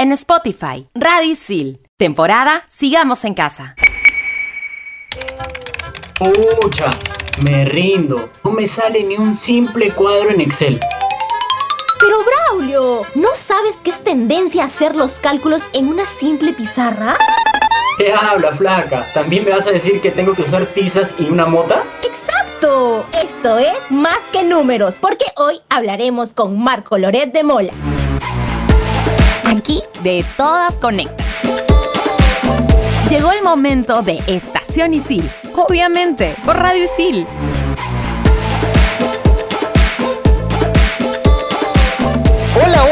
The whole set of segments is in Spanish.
en Spotify. Radisil. Temporada Sigamos en Casa. Pucha, me rindo. No me sale ni un simple cuadro en Excel. Pero Braulio, ¿no sabes que es tendencia hacer los cálculos en una simple pizarra? ¿Qué habla, flaca? ¿También me vas a decir que tengo que usar tizas y una mota? ¡Exacto! Esto es Más que Números, porque hoy hablaremos con Marco Loret de Mola. Aquí de todas conectas. Llegó el momento de Estación Isil, obviamente, por Radio Isil.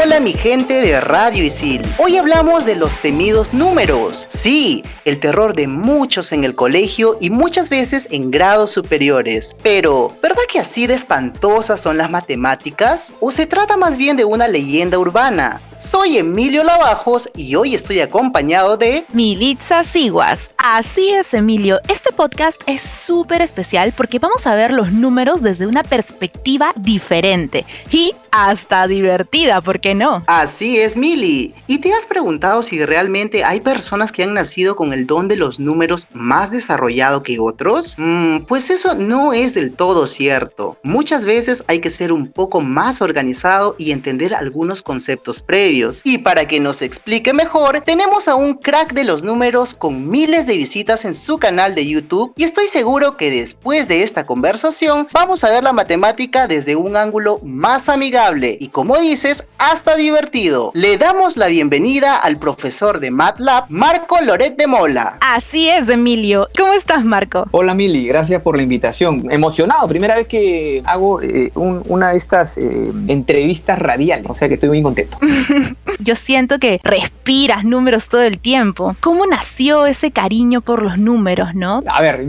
Hola, mi gente de Radio Isil. Hoy hablamos de los temidos números. Sí, el terror de muchos en el colegio y muchas veces en grados superiores. Pero, ¿verdad que así de espantosas son las matemáticas? ¿O se trata más bien de una leyenda urbana? Soy Emilio Lavajos y hoy estoy acompañado de Militza Siguas. Así es, Emilio. Este podcast es súper especial porque vamos a ver los números desde una perspectiva diferente y hasta divertida, ¿por no? Así es, Mili. ¿Y te has preguntado si realmente hay personas que han nacido con el don de los números más desarrollado que otros? Mm, pues eso no es del todo cierto. Muchas veces hay que ser un poco más organizado y entender algunos conceptos previos. Y para que nos explique mejor, tenemos a un crack de los números con miles de visitas en su canal de YouTube y estoy seguro que después de esta conversación vamos a ver la matemática desde un ángulo más amigable y como dices, hasta divertido. Le damos la bienvenida al profesor de MATLAB, Marco Loret de Mola. Así es, Emilio. ¿Cómo estás, Marco? Hola, Mili. Gracias por la invitación. Emocionado. Primera vez que hago eh, una de estas eh, entrevistas radiales. O sea que estoy muy contento. Yo siento que respiras números todo el tiempo. ¿Cómo nació ese cariño por los números, no? A ver,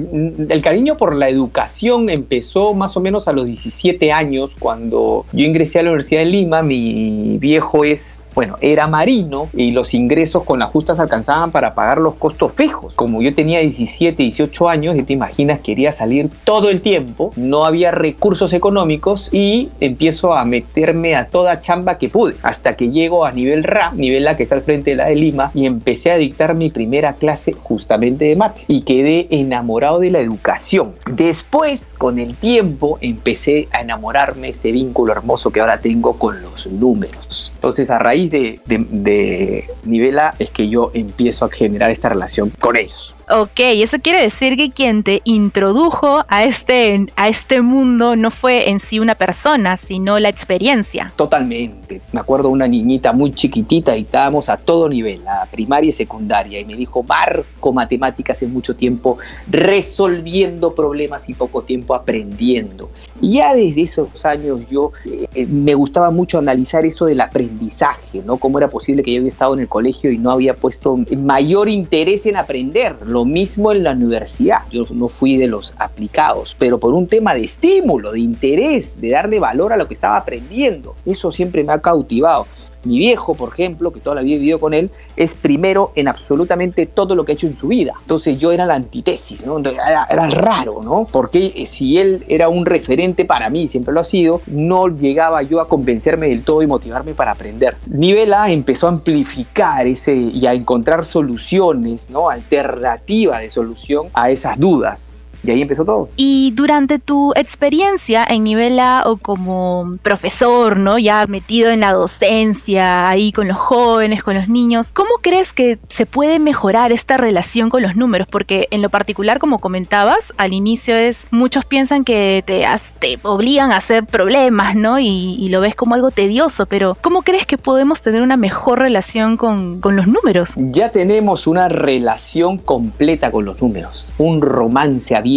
el cariño por la educación empezó más o menos a los 17 años cuando yo ingresé a la Universidad de Lima, mi viejo es bueno, era marino y los ingresos con las justas alcanzaban para pagar los costos fijos. Como yo tenía 17, 18 años y te imaginas quería salir todo el tiempo, no había recursos económicos y empiezo a meterme a toda chamba que pude hasta que llego a nivel RA, nivel A que está al frente de la de Lima y empecé a dictar mi primera clase justamente de mate y quedé enamorado de la educación. Después, con el tiempo, empecé a enamorarme de este vínculo hermoso que ahora tengo con los números. Entonces, a raíz de, de, de Nivela es que yo empiezo a generar esta relación con ellos. Ok, eso quiere decir que quien te introdujo a este, a este mundo no fue en sí una persona, sino la experiencia. Totalmente. Me acuerdo una niñita muy chiquitita y estábamos a todo nivel, a primaria y secundaria, y me dijo, Marco, matemáticas hace mucho tiempo resolviendo problemas y poco tiempo aprendiendo. Ya desde esos años yo eh, me gustaba mucho analizar eso del aprendizaje, ¿no? Cómo era posible que yo había estado en el colegio y no había puesto mayor interés en aprender lo mismo en la universidad. Yo no fui de los aplicados, pero por un tema de estímulo, de interés, de darle valor a lo que estaba aprendiendo. Eso siempre me ha cautivado. Mi viejo, por ejemplo, que toda la vida he vivido con él, es primero en absolutamente todo lo que ha hecho en su vida. Entonces yo era la antítesis, era, raro, ¿no? Porque eh, si él era un referente para mí, siempre lo ha sido, no llegaba yo a convencerme del todo y motivarme para aprender. Nivel A empezó a amplificar ese y a encontrar soluciones, ¿no? Alternativa de solución a esas dudas. Y ahí empezó todo. Y durante tu experiencia en nivel A o como profesor, ¿no? Ya metido en la docencia, ahí con los jóvenes, con los niños, ¿cómo crees que se puede mejorar esta relación con los números? Porque en lo particular, como comentabas, al inicio es, muchos piensan que te, te obligan a hacer problemas, ¿no? Y, y, lo ves como algo tedioso, pero ¿cómo crees que podemos tener una mejor relación con, con los números? Ya tenemos una relación completa con los números, un romance abierto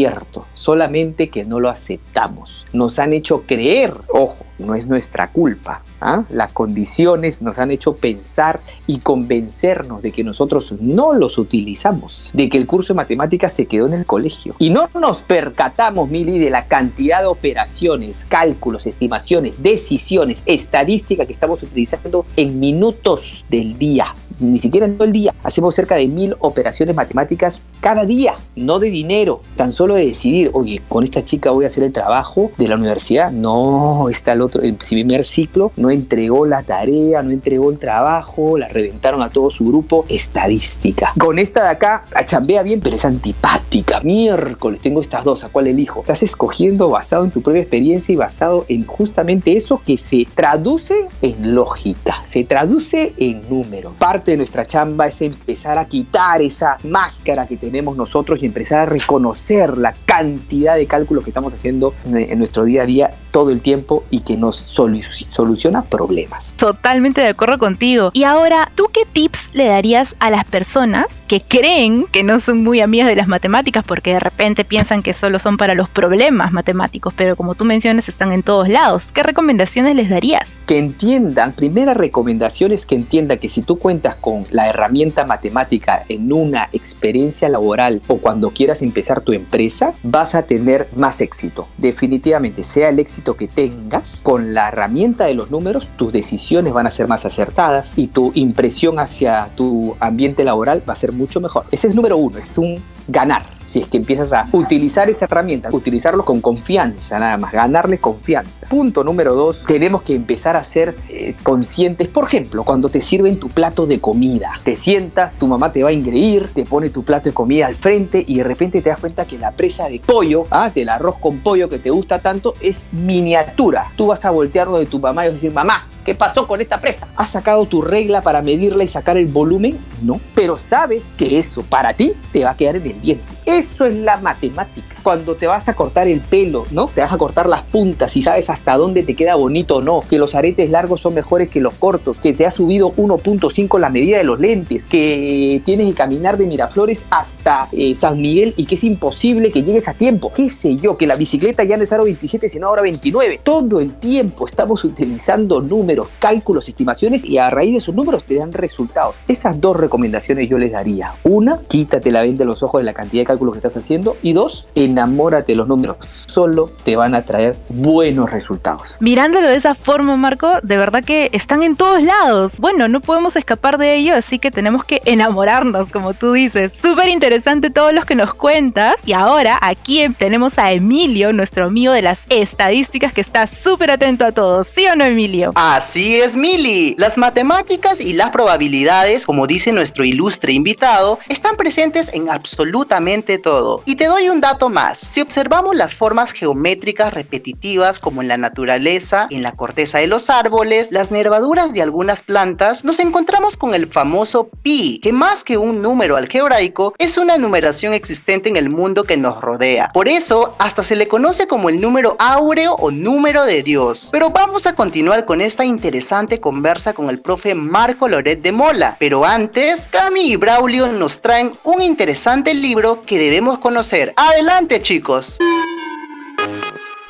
solamente que no lo aceptamos. Nos han hecho creer, ojo, no es nuestra culpa. ¿ah? Las condiciones nos han hecho pensar y convencernos de que nosotros no los utilizamos, de que el curso de matemáticas se quedó en el colegio. Y no nos percatamos, Mili, de la cantidad de operaciones, cálculos, estimaciones, decisiones, estadística que estamos utilizando en minutos del día ni siquiera en todo el día. Hacemos cerca de mil operaciones matemáticas cada día, no de dinero, tan solo de decidir, oye, con esta chica voy a hacer el trabajo de la universidad. No, está el otro, el primer ciclo, no entregó la tarea, no entregó el trabajo, la reventaron a todo su grupo. Estadística. Con esta de acá, chambea bien, pero es antipática. Miércoles, tengo estas dos, ¿a cuál elijo? Estás escogiendo basado en tu propia experiencia y basado en justamente eso que se traduce en lógica, se traduce en números. Parte de nuestra chamba es empezar a quitar esa máscara que tenemos nosotros y empezar a reconocer la cantidad de cálculos que estamos haciendo en nuestro día a día todo el tiempo y que nos soluciona problemas. Totalmente de acuerdo contigo. Y ahora, ¿tú qué tips le darías a las personas que creen que no son muy amigas de las matemáticas porque de repente piensan que solo son para los problemas matemáticos, pero como tú mencionas están en todos lados? ¿Qué recomendaciones les darías? Que entiendan, primera recomendación es que entiendan que si tú cuentas con la herramienta matemática en una experiencia laboral o cuando quieras empezar tu empresa, vas a tener más éxito. Definitivamente, sea el éxito que tengas, con la herramienta de los números, tus decisiones van a ser más acertadas y tu impresión hacia tu ambiente laboral va a ser mucho mejor. Ese es número uno, es un ganar. Si es que empiezas a utilizar esa herramienta, utilizarlo con confianza, nada más, ganarle confianza. Punto número dos, tenemos que empezar a ser eh, conscientes. Por ejemplo, cuando te sirven tu plato de comida, te sientas, tu mamá te va a ingreír, te pone tu plato de comida al frente y de repente te das cuenta que la presa de pollo, ah, del arroz con pollo que te gusta tanto, es miniatura. Tú vas a voltearlo de tu mamá y vas a decir, mamá, ¿Qué pasó con esta presa? ¿Has sacado tu regla para medirla y sacar el volumen? No. Pero sabes que eso para ti te va a quedar en el diente. Eso es la matemática. Cuando te vas a cortar el pelo, ¿no? Te vas a cortar las puntas y sabes hasta dónde te queda bonito o no. Que los aretes largos son mejores que los cortos. Que te ha subido 1.5 la medida de los lentes. Que tienes que caminar de Miraflores hasta eh, San Miguel y que es imposible que llegues a tiempo. ¿Qué sé yo? Que la bicicleta ya no es ahora 27 sino ahora 29. Todo el tiempo estamos utilizando números, cálculos, estimaciones y a raíz de esos números te dan resultados. Esas dos recomendaciones yo les daría. Una, quítate la venda de los ojos de la cantidad de cálculos que estás haciendo. Y dos, enamórate de los números. Solo te van a traer buenos resultados. Mirándolo de esa forma, Marco, de verdad que están en todos lados. Bueno, no podemos escapar de ello, así que tenemos que enamorarnos, como tú dices. Súper interesante todo lo que nos cuentas. Y ahora aquí tenemos a Emilio, nuestro amigo de las estadísticas, que está súper atento a todo. ¿Sí o no, Emilio? Así es, Mili. Las matemáticas y las probabilidades, como dice nuestro ilustre invitado, están presentes en absolutamente todo. Y te doy un dato más. Si observamos las formas geométricas repetitivas como en la naturaleza, en la corteza de los árboles, las nervaduras de algunas plantas, nos encontramos con el famoso pi, que más que un número algebraico, es una numeración existente en el mundo que nos rodea. Por eso, hasta se le conoce como el número áureo o número de Dios. Pero vamos a continuar con esta interesante conversa con el profe Marco Loret de Mola. Pero antes, Cami y Braulio nos traen un interesante libro que debemos conocer. Adelante chicos.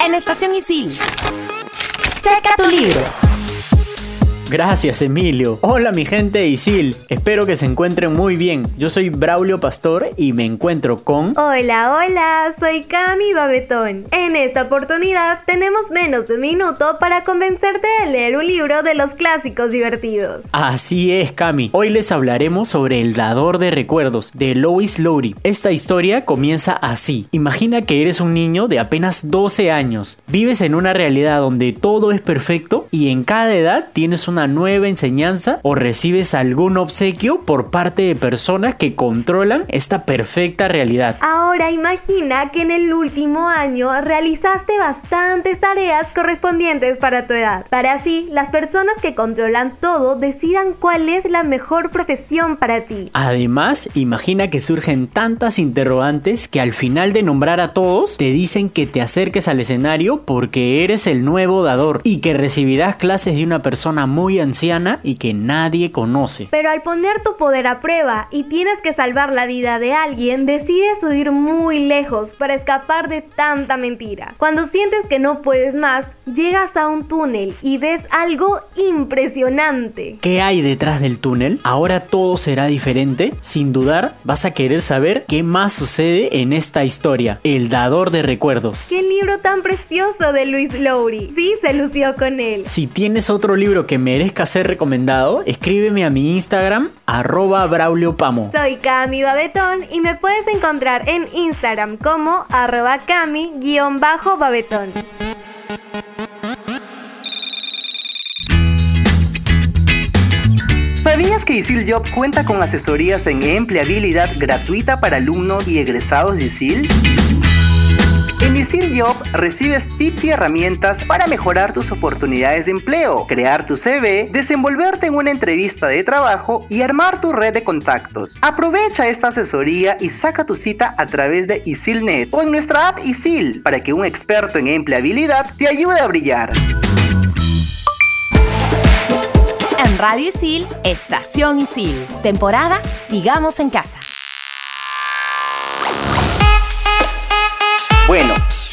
En Estación Isil. Checa tu libro. Gracias, Emilio. Hola, mi gente de Isil. Espero que se encuentren muy bien. Yo soy Braulio Pastor y me encuentro con. Hola, hola, soy Cami Babetón. En esta oportunidad tenemos menos de un minuto para convencerte de leer un libro de los clásicos divertidos. Así es, Cami. Hoy les hablaremos sobre El Dador de Recuerdos de Lois Lowry. Esta historia comienza así. Imagina que eres un niño de apenas 12 años. Vives en una realidad donde todo es perfecto y en cada edad tienes una nueva enseñanza o recibes algún obsequio por parte de personas que controlan esta perfecta realidad. Ahora imagina que en el último año realizaste bastantes tareas correspondientes para tu edad, para así las personas que controlan todo decidan cuál es la mejor profesión para ti. Además, imagina que surgen tantas interrogantes que al final de nombrar a todos te dicen que te acerques al escenario porque eres el nuevo dador y que recibirás clases de una persona muy anciana y que nadie conoce. Pero al poner tu poder a prueba y tienes que salvar la vida de alguien, decides huir muy lejos para escapar de tanta mentira. Cuando sientes que no puedes más, llegas a un túnel y ves algo impresionante. ¿Qué hay detrás del túnel? Ahora todo será diferente. Sin dudar, vas a querer saber qué más sucede en esta historia. El dador de recuerdos. ¡Qué libro tan precioso de Luis Lowry! Sí, se lució con él. Si tienes otro libro que me merezca ser recomendado, escríbeme a mi Instagram, arroba brauliopamo. Soy Cami Babetón y me puedes encontrar en Instagram como arroba cami-babetón. ¿Sabías que Isil Job cuenta con asesorías en empleabilidad gratuita para alumnos y egresados de Isil? En Isil Job recibes tips y herramientas para mejorar tus oportunidades de empleo, crear tu CV, desenvolverte en una entrevista de trabajo y armar tu red de contactos. Aprovecha esta asesoría y saca tu cita a través de ISILNet o en nuestra app Isil para que un experto en empleabilidad te ayude a brillar. En Radio Isil, Estación Isil. Temporada Sigamos en Casa.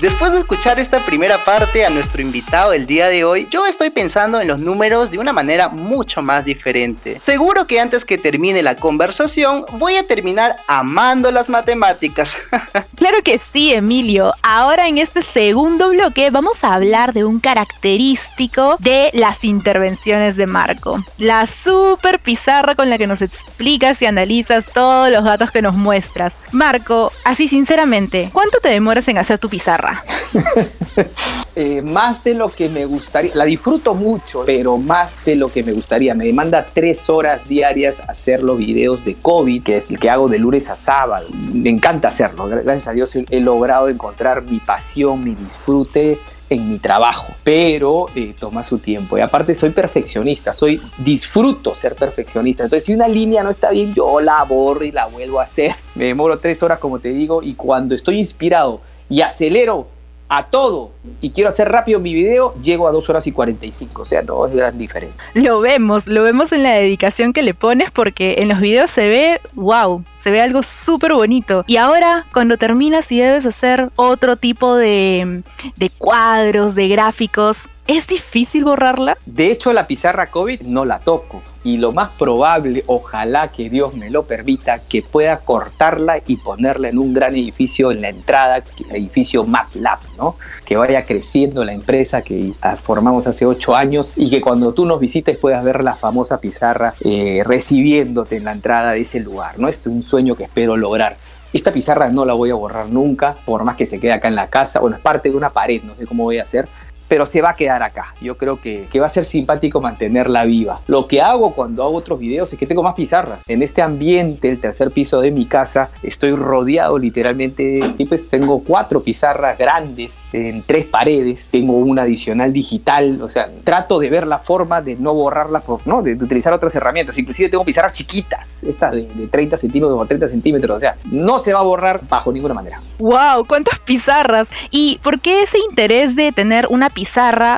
Después de escuchar esta primera parte a nuestro invitado del día de hoy, yo estoy pensando en los números de una manera mucho más diferente. Seguro que antes que termine la conversación, voy a terminar amando las matemáticas. Claro que sí, Emilio. Ahora en este segundo bloque vamos a hablar de un característico de las intervenciones de Marco. La super pizarra con la que nos explicas y analizas todos los datos que nos muestras. Marco, así sinceramente, ¿cuánto te demoras en hacer tu pizarra? Eh, más de lo que me gustaría, la disfruto mucho, pero más de lo que me gustaría. Me demanda tres horas diarias hacer los videos de COVID, que es el que hago de lunes a sábado. Me encanta hacerlo. Gracias a Dios he, logrado encontrar mi pasión, mi disfrute en mi trabajo, pero eh, toma su tiempo. Y aparte soy perfeccionista, soy disfruto ser perfeccionista. Entonces si una línea no está bien, yo la borro y la vuelvo a hacer. Me demoro tres horas, como te digo, y cuando estoy inspirado y acelero a todo y quiero hacer rápido mi video, llego a 2 horas y 45. O sea, no es gran diferencia. Lo vemos, lo vemos en la dedicación que le pones porque en los videos se ve, wow, se ve algo súper bonito. Y ahora, cuando terminas y debes hacer otro tipo de, de cuadros, de gráficos, ¿es difícil borrarla? De hecho, la pizarra COVID no la toco. Y lo más probable, ojalá que Dios me lo permita, que pueda cortarla y ponerla en un gran edificio en la entrada, el edificio MATLAB, ¿no? Que vaya creciendo la empresa que formamos hace ocho años y que cuando tú nos visites puedas ver la famosa pizarra eh, recibiéndote en la entrada de ese lugar, ¿no? Es un sueño que espero lograr. Esta pizarra no la voy a borrar nunca, por más que se quede acá en la casa. Bueno, es parte de una pared, no sé cómo voy a hacer, pero se va a quedar acá. Yo creo que, que, va a ser simpático mantenerla viva. Lo que hago cuando hago otros videos es que tengo más pizarras. En este ambiente, el tercer piso de mi casa, estoy rodeado literalmente, pues tengo cuatro pizarras grandes en tres paredes, tengo una adicional digital, o sea, trato de ver la forma de no borrarla, por, ¿no? De, de utilizar otras herramientas. Inclusive tengo pizarras chiquitas, estas de, de 30 centímetros o 30 centímetros, o sea, no se va a borrar bajo ninguna manera. ¡Wow! ¿Cuántas pizarras? ¿Y por qué ese interés de tener una pizarra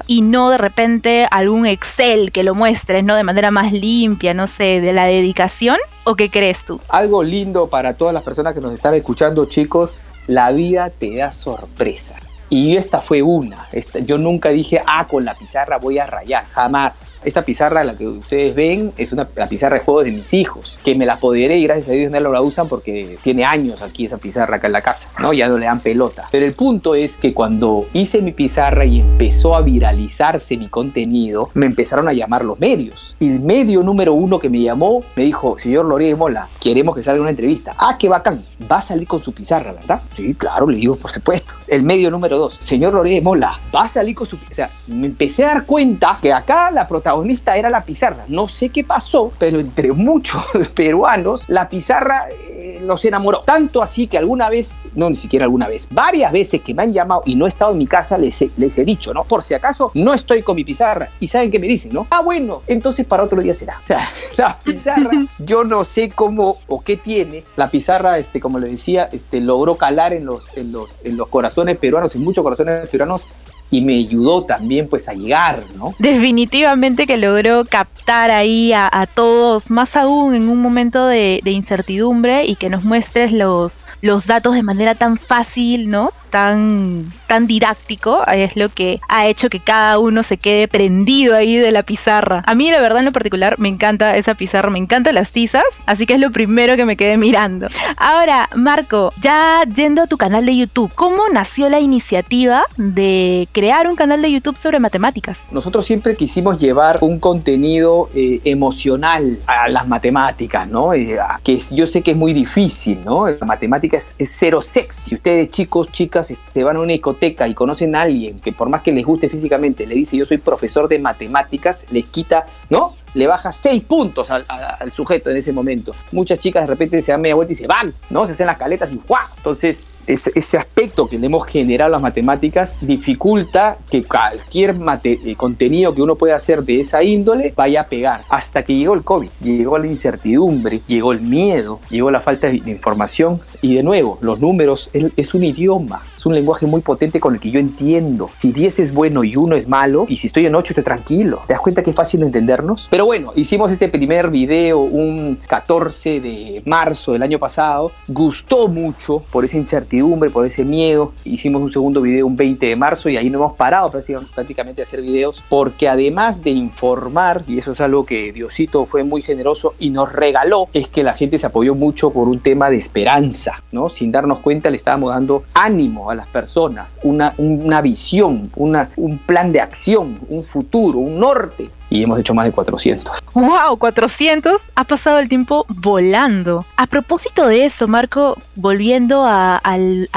y no de repente algún Excel que lo muestres, ¿no? De manera más limpia, no sé, de la dedicación? ¿O qué crees tú? Algo lindo para todas las personas que nos están escuchando, chicos, la vida te da sorpresa. Y esta fue una. Esta, yo nunca dije, ah, con la pizarra voy a rayar. Jamás. Esta pizarra, la que ustedes ven, es una, la pizarra de juegos de mis hijos, que me la apoderé y gracias a Dios no la usan porque tiene años aquí esa pizarra acá en la casa, ¿no? Ya no le dan pelota. Pero el punto es que cuando hice mi pizarra y empezó a viralizarse mi contenido, me empezaron a llamar los medios. Y el medio número uno que me llamó me dijo, señor Loré Mola, queremos que salga una entrevista. Ah, qué bacán. Va a salir con su pizarra, ¿verdad? Sí, claro, le digo, por supuesto. El medio número dos, señor Loré Mola, va a salir con su... O sea, me empecé a dar cuenta que acá la protagonista era la pizarra. No sé qué pasó, pero entre muchos peruanos, la pizarra eh, los enamoró. Tanto así que alguna vez, no ni siquiera alguna vez, varias veces que me han llamado y no he estado en mi casa, les he, les he dicho, ¿no? Por si acaso no estoy con mi pizarra. Y saben qué me dicen, ¿no? Ah, bueno, entonces para otro día será. O sea, la pizarra, yo no sé cómo o qué tiene. La pizarra, este, como le decía, este, logró calar en los, en los, en los corazones peruanos, en muchos corazones peruanos y me ayudó también pues a llegar, ¿no? Definitivamente que logró captar ahí a, a todos, más aún en un momento de, de, incertidumbre y que nos muestres los, los datos de manera tan fácil, ¿no? Tan, tan didáctico es lo que ha hecho que cada uno se quede prendido ahí de la pizarra. A mí la verdad en lo particular me encanta esa pizarra, me encantan las tizas, así que es lo primero que me quedé mirando. Ahora, Marco, ya yendo a tu canal de YouTube, ¿cómo nació la iniciativa de crear un canal de YouTube sobre matemáticas? Nosotros siempre quisimos llevar un contenido eh, emocional a las matemáticas, ¿no? Eh, que yo sé que es muy difícil, ¿no? La matemática es, cero sex. Si ustedes chicos, chicas, se van a una y conocen a alguien que por más que les guste físicamente, le dice yo soy profesor de matemáticas, les quita, ¿no? Le baja seis puntos al, sujeto en ese momento. Muchas chicas de repente se dan media vuelta y se van, ¿no? Se hacen las caletas y ¡guau! Entonces, ese, aspecto que le hemos generado a las matemáticas dificulta que cualquier eh, contenido que uno pueda hacer de esa índole vaya a pegar. Hasta que llegó el COVID, llegó la incertidumbre, llegó el miedo, llegó la falta de, información y de nuevo, los números es, un idioma, es un lenguaje muy potente con el que yo entiendo. Si 10 es bueno y 1 es malo, y si estoy en 8 estoy tranquilo. ¿Te das cuenta que es fácil entendernos? Pero bueno, hicimos este primer video un 14 de marzo del año pasado. Gustó mucho por esa incertidumbre por ese miedo. Hicimos un segundo video un 20 de marzo y ahí no hemos parado prácticamente a hacer videos porque además de informar, y eso es algo que Diosito fue muy generoso y nos regaló, es que la gente se apoyó mucho por un tema de esperanza, ¿no? Sin darnos cuenta le estábamos dando ánimo a las personas, una, una visión, una, un plan de acción, un futuro, un norte y hemos hecho más de 400. ¡Wow! 400. Ha pasado el tiempo volando. A propósito de eso, Marco, volviendo a,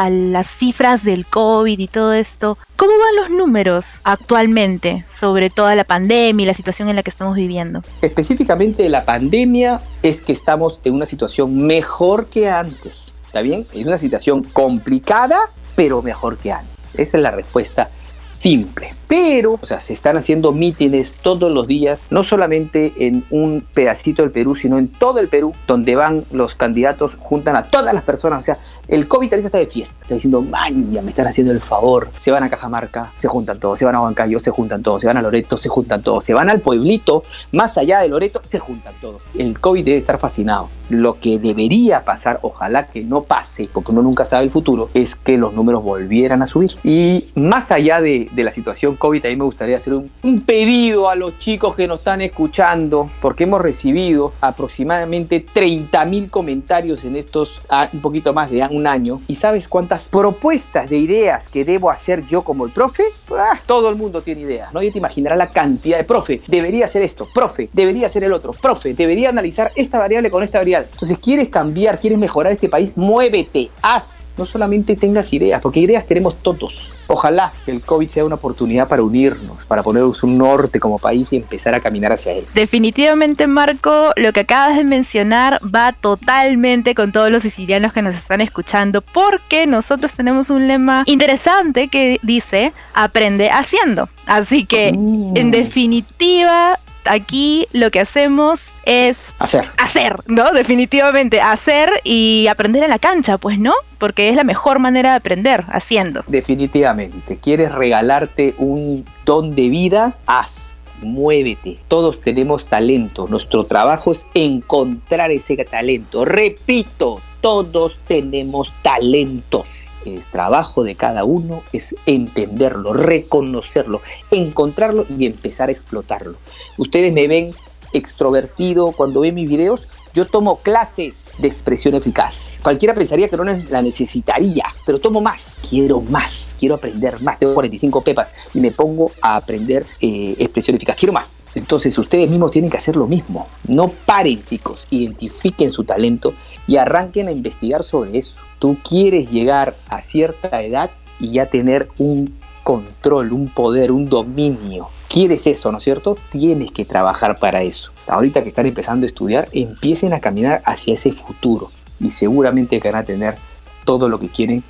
las cifras del COVID y todo esto, ¿cómo van los números actualmente sobre toda la pandemia y la situación en la que estamos viviendo? Específicamente la pandemia es que estamos en una situación mejor que antes. ¿Está bien? Es una situación complicada, pero mejor que antes. Esa es la respuesta simple. Pero, o sea, se están haciendo mítines todos los días, no solamente en un pedacito del Perú, sino en todo el Perú, donde van los candidatos, juntan a todas las personas. O sea, el COVID ahorita está de fiesta. Está diciendo, ya me están haciendo el favor. Se van a Cajamarca, se juntan todos. Se van a Huancayo, se juntan todos. Se van a Loreto, se juntan todos. Se van al pueblito, más allá de Loreto, se juntan todos. El COVID debe estar fascinado. Lo que debería pasar, ojalá que no pase, porque uno nunca sabe el futuro, es que los números volvieran a subir. Y más allá de la situación COVID, a mí me gustaría hacer un, pedido a los chicos que nos están escuchando, porque hemos recibido aproximadamente 30 mil comentarios en estos ah, un poquito más de un año. ¿Y sabes cuántas propuestas de ideas que debo hacer yo como el profe? Ah, todo el mundo tiene ideas, ¿no? Ya te imaginarás la cantidad de profe, debería hacer esto, profe, debería hacer el otro, profe, debería analizar esta variable con esta variable. Entonces, ¿quieres cambiar, quieres mejorar este país? Muévete, haz no solamente tengas ideas, porque ideas tenemos todos. Ojalá que el COVID sea una oportunidad para unirnos, para ponernos un norte como país y empezar a caminar hacia él. Definitivamente, Marco, lo que acabas de mencionar va totalmente con todos los sicilianos que nos están escuchando, porque nosotros tenemos un lema interesante que dice, aprende haciendo. Así que, mm. en definitiva, aquí lo que hacemos es hacer. Hacer, ¿no? Definitivamente, hacer y aprender en la cancha, pues, ¿no? Porque es la mejor manera de aprender, haciendo. Definitivamente. ¿Quieres regalarte un don de vida? Haz muévete. Todos tenemos talento. Nuestro trabajo es encontrar ese talento. Repito, todos tenemos talentos el trabajo de cada uno es entenderlo, reconocerlo, encontrarlo y empezar a explotarlo. Ustedes me ven extrovertido cuando ven mis videos, yo tomo clases de expresión eficaz. Cualquiera pensaría que no la necesitaría, pero tomo más. Quiero más, quiero aprender más. Tengo 45 pepas y me pongo a aprender eh, expresión eficaz. Quiero más. Entonces ustedes mismos tienen que hacer lo mismo. No paren, chicos. Identifiquen su talento y arranquen a investigar sobre eso. Tú quieres llegar a cierta edad y ya tener un control, un poder, un dominio quieres eso, ¿no es cierto? Tienes que trabajar para eso. Ahorita que están empezando a estudiar, empiecen a caminar hacia ese futuro y seguramente van a tener todo lo que quieren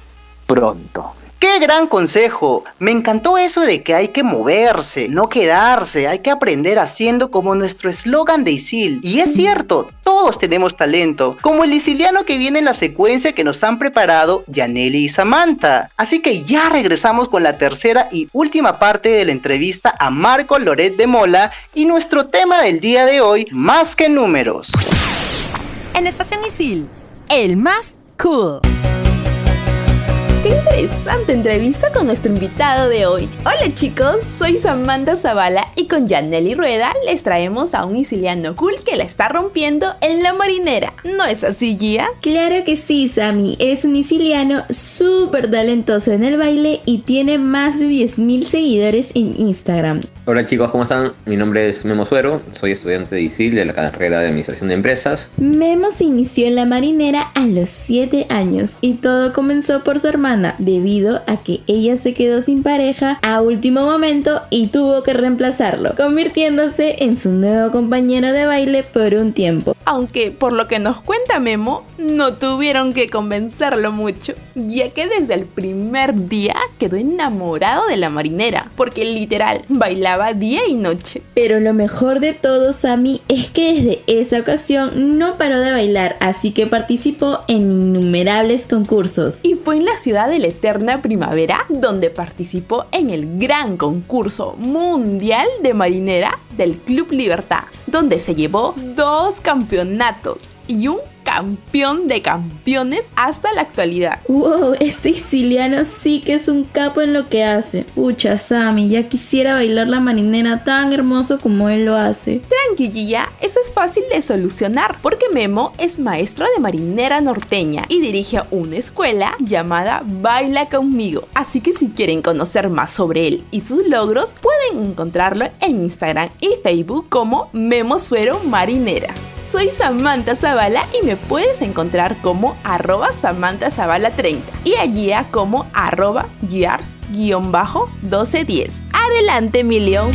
pronto. ¡Qué gran consejo! Me encantó eso de que hay que moverse, no quedarse, hay que aprender haciendo como nuestro eslogan de ISIL. Y es cierto, todos tenemos talento, como el isiliano que viene en la secuencia que nos han preparado Yaneli y Samantha. Así que ya regresamos con la tercera y última parte de la entrevista a Marco Loret de Mola y nuestro tema del día de hoy, más que números. En Estación Isil, el más cool. Qué interesante entrevista con nuestro invitado de hoy. Hola chicos, soy Samantha Zavala y con Janelli Rueda les traemos a un isiliano cool que la está rompiendo en la marinera. ¿No es así, Gia? Claro que sí, Sammy. Es un isiliano súper talentoso en el baile y tiene más de 10.000 seguidores en Instagram. Hola chicos, ¿cómo están? Mi nombre es Memo Suero, soy estudiante de ISIL de la carrera de Administración de Empresas. Memo se inició en la marinera a los 7 años y todo comenzó por su debido a que ella se quedó sin pareja a último momento y tuvo que reemplazarlo, convirtiéndose en su nuevo compañero de baile por un tiempo. Aunque por lo que nos cuenta Memo, no tuvieron que convencerlo mucho, ya que desde el primer día quedó enamorado de la marinera, porque literal bailaba día y noche. Pero lo mejor de todo, Sammy, es que desde esa ocasión no paró de bailar, así que participó en innumerables concursos. Y fue en la ciudad de la eterna primavera donde participó en el gran concurso mundial de marinera del Club Libertad, donde se llevó dos campeonatos y un campeón de campeones hasta la actualidad. Wow, este siciliano sí que es un capo en lo que hace. Pucha, Sammy, ya quisiera bailar la marinera tan hermoso como él lo hace. Tranquililla, eso es fácil de solucionar porque Memo es maestro de marinera norteña y dirige una escuela llamada Baila conmigo. Así que si quieren conocer más sobre él y sus logros, pueden encontrarlo en Instagram y Facebook como Memo Suero Marinera. Soy Samantha Zavala y me puedes encontrar como arroba Samantha Zavala 30 y allí como arroba Giars-1210. Adelante, Emilio.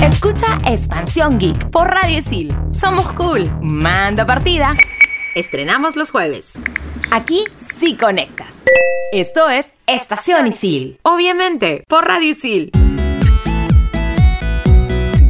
Escucha Expansión Geek por Radio Sil. Somos cool. Manda partida. Estrenamos los jueves. Aquí sí conectas. Esto es Estación Isil. Obviamente, por Radio Isil.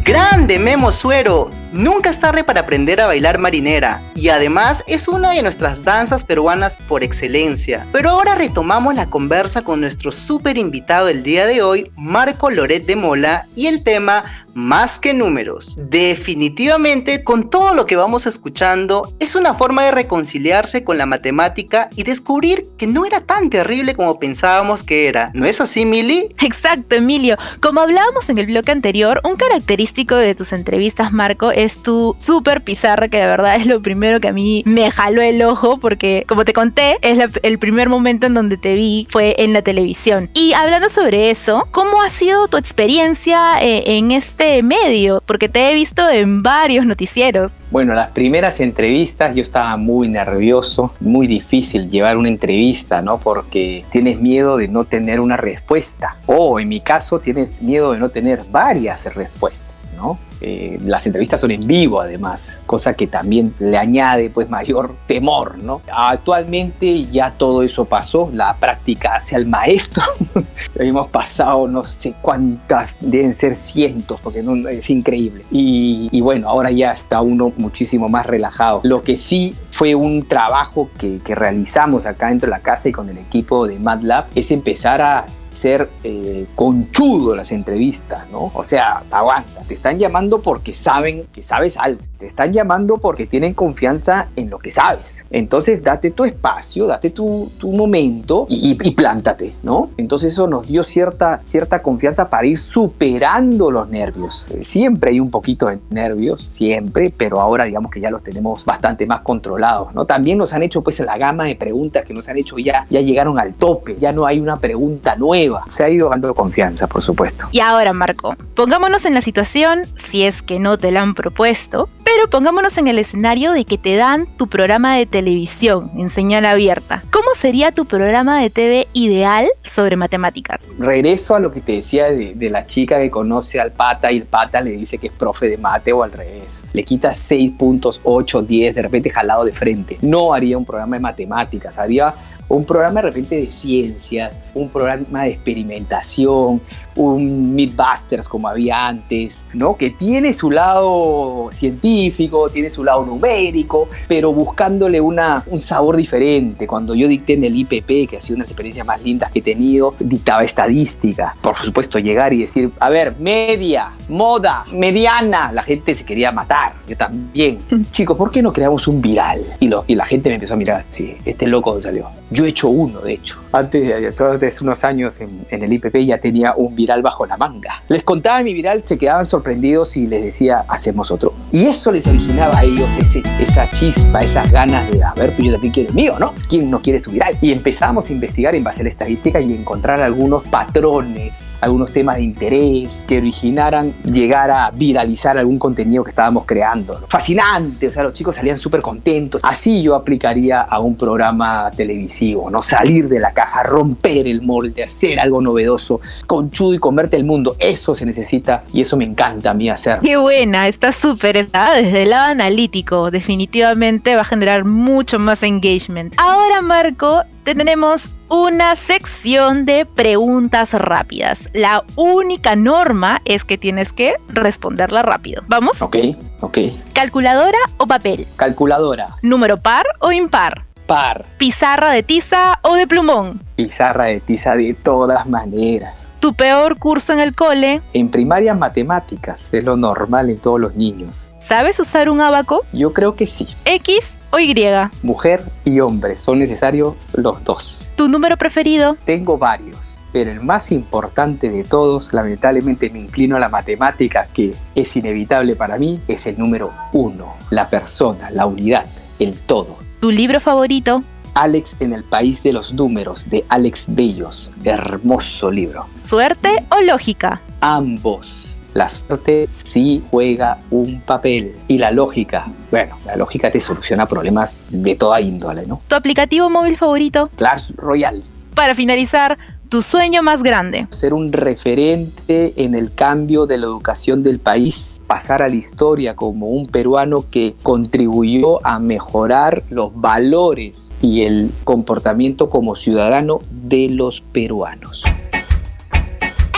Grande Memo Suero, nunca es tarde para aprender a bailar marinera y además es una de nuestras danzas peruanas por excelencia. Pero ahora retomamos la conversa con nuestro súper invitado el día de hoy, Marco Loret de Mola, y el tema más que números. Definitivamente, con todo lo que vamos escuchando, es una forma de reconciliarse con la matemática y descubrir que no era tan terrible como pensábamos que era. ¿No es así, Mili? Exacto, Emilio. Como hablábamos en el bloque anterior, un característico de tus entrevistas, Marco, es tu super pizarra, que de verdad es lo primero que a mí me jaló el ojo, porque como te conté, es el primer momento en donde te vi fue en la televisión. Y hablando sobre eso, ¿cómo ha sido tu experiencia eh, en este medio? Porque te he visto en varios noticieros. Bueno, las primeras entrevistas yo estaba muy nervioso, muy difícil llevar una entrevista, ¿no? Porque tienes miedo de no tener una respuesta. O en mi caso tienes miedo de no tener varias respuestas, ¿no? Eh, las entrevistas son en vivo además, cosa que también le añade pues mayor temor, ¿no? Actualmente ya todo eso pasó, la práctica hacia el maestro, hemos pasado no sé cuántas, deben ser cientos, porque no, es increíble. Y, bueno, ahora ya está uno muchísimo más relajado. Lo que sí fue un trabajo que, que, realizamos acá dentro de la casa y con el equipo de MATLAB, es empezar a ser eh, conchudo las entrevistas, ¿no? O sea, aguanta, te están llamando porque saben que sabes algo, te están llamando porque tienen confianza en lo que sabes. Entonces, date tu espacio, date tu, tu momento y, y, plántate, ¿no? Entonces, eso nos dio cierta, cierta confianza para ir superando los nervios. Siempre hay un poquito de nervios, siempre, pero ahora digamos que ya los tenemos bastante más controlados ¿no? También nos han hecho pues la gama de preguntas que nos han hecho ya, ya llegaron al tope, ya no hay una pregunta nueva. Se ha ido dando confianza, por supuesto. Y ahora, Marco, pongámonos en la situación, si es que no te la han propuesto, pero pongámonos en el escenario de que te dan tu programa de televisión en señal abierta. ¿Cómo sería tu programa de TV ideal sobre matemáticas? Regreso a lo que te decía de, de la chica que conoce al pata y el pata le dice que es profe de mate o al revés. Le quita 6 puntos, 8, 10, de repente jalado de frente. No haría un programa de matemáticas, haría un programa de repente de ciencias, un programa de experimentación, un Mythbusters como había antes, ¿no? Que tiene su lado científico, tiene su lado numérico, pero buscándole una, un sabor diferente. Cuando yo dicté en el IPP, que ha sido una experiencia más lindas que he tenido, dictaba estadística. Por supuesto, llegar y decir, a ver, media, moda, mediana. La gente se quería matar, yo también. Chicos, ¿por qué no creamos un viral? Y, lo, y la gente me empezó a mirar, sí, este loco salió. Yo he hecho uno, de hecho. Antes de, de hace unos años en, en, el IPP ya tenía un viral bajo la manga. Les contaba mi viral, se quedaban sorprendidos y les decía, hacemos otro. Y eso les originaba a ellos ese, esa chispa, esas ganas de, a ver, pues yo también quiero el mío, ¿no? ¿Quién no quiere su viral? Y empezamos a investigar en base a la estadística y encontrar algunos patrones, algunos temas de interés que originaran llegar a viralizar algún contenido que estábamos creando. Fascinante, o sea, los chicos salían súper contentos. Así yo aplicaría a un programa televisivo, ¿no? Salir de la caja, romper el molde, hacer algo novedoso, conchudo y converte el mundo. Eso se necesita y eso me encanta a mí hacer. Qué buena, está súper, está desde el lado analítico. Definitivamente va a generar mucho más engagement. Ahora, Marco, tenemos una sección de preguntas rápidas. La única norma es que tienes que responderla rápido. ¿Vamos? Ok, ok. ¿Calculadora o papel? Calculadora. ¿Número par o impar? Par. ¿Pizarra de tiza o de plumón? Pizarra de tiza de todas maneras. ¿Tu peor curso en el cole? En primaria matemáticas, es lo normal en todos los niños. ¿Sabes usar un abaco? Yo creo que sí. ¿X o Y? Mujer y hombre, son necesarios los dos. ¿Tu número preferido? Tengo varios, pero el más importante de todos, lamentablemente me inclino a la matemática, que es inevitable para mí, es el número uno. La persona, la unidad, el todo. ¿Tu libro favorito? Alex en el País de los Números, de Alex Bellos. Hermoso libro. ¿Suerte o lógica? Ambos. La suerte sí juega un papel. Y la lógica, bueno, la lógica te soluciona problemas de toda índole, ¿no? ¿Tu aplicativo móvil favorito? Clash Royale. Para finalizar, tu sueño más grande. Ser un referente en el cambio de la educación del país, pasar a la historia como un peruano que contribuyó a mejorar los valores y el comportamiento como ciudadano de los peruanos.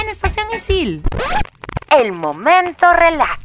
En Estación Isil. El momento relax.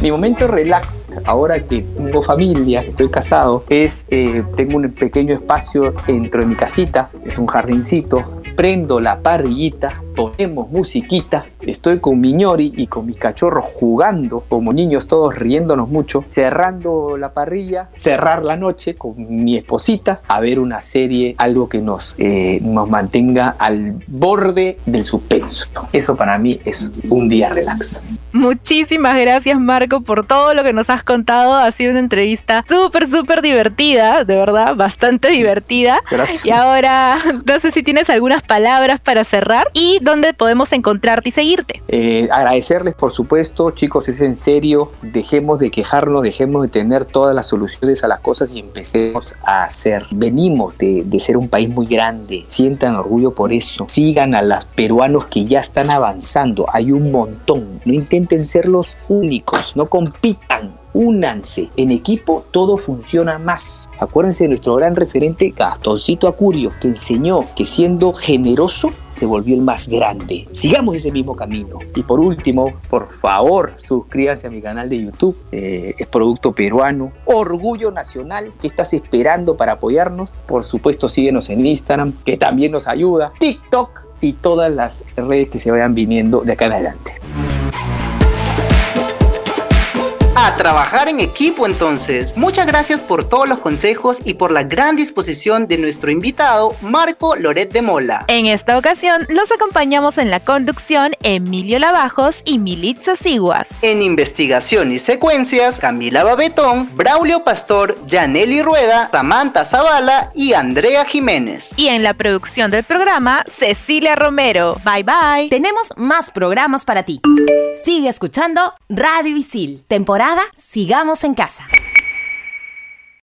Mi momento relax, ahora que tengo familia, que estoy casado, es, eh, tengo un pequeño espacio dentro de mi casita, es un jardincito, prendo la parrillita, ponemos musiquita, estoy con mi ñori y con mis cachorros jugando, como niños todos riéndonos mucho, cerrando la parrilla, cerrar la noche con mi esposita, a ver una serie, algo que nos, eh, nos mantenga al borde del suspenso. Eso para mí es un día relax. Muchísimas gracias Marco por todo lo que nos has contado. Ha sido una entrevista súper, súper divertida, de verdad, bastante divertida. Gracias. Y ahora, no sé si tienes algunas palabras para cerrar y dónde podemos encontrarte y seguirte. Eh, agradecerles, por supuesto, chicos, es en serio. Dejemos de quejarnos, dejemos de tener todas las soluciones a las cosas y empecemos a hacer. Venimos de, de ser un país muy grande. Sientan orgullo por eso. Sigan a los peruanos que ya están avanzando. Hay un montón. No intenten ser los únicos. No compitan únanse. En equipo todo funciona más. Acuérdense de nuestro gran referente Gastoncito Acurio, que enseñó que siendo generoso se volvió el más grande. Sigamos ese mismo camino. Y por último, por favor, suscríbanse a mi canal de YouTube. Eh, es producto peruano. Orgullo nacional. ¿Qué estás esperando para apoyarnos? Por supuesto, síguenos en Instagram, que también nos ayuda. TikTok y todas las redes que se vayan viniendo de acá en adelante. A trabajar en equipo entonces. Muchas gracias por todos los consejos y por la gran disposición de nuestro invitado Marco Loret de Mola. En esta ocasión los acompañamos en la conducción Emilio Lavajos y Militza Siguas. En investigación y secuencias, Camila Babetón, Braulio Pastor, Yaneli Rueda, Samantha Zavala y Andrea Jiménez. Y en la producción del programa, Cecilia Romero. Bye bye. Tenemos más programas para ti. Sigue escuchando Radio Isil, Sigamos en Casa.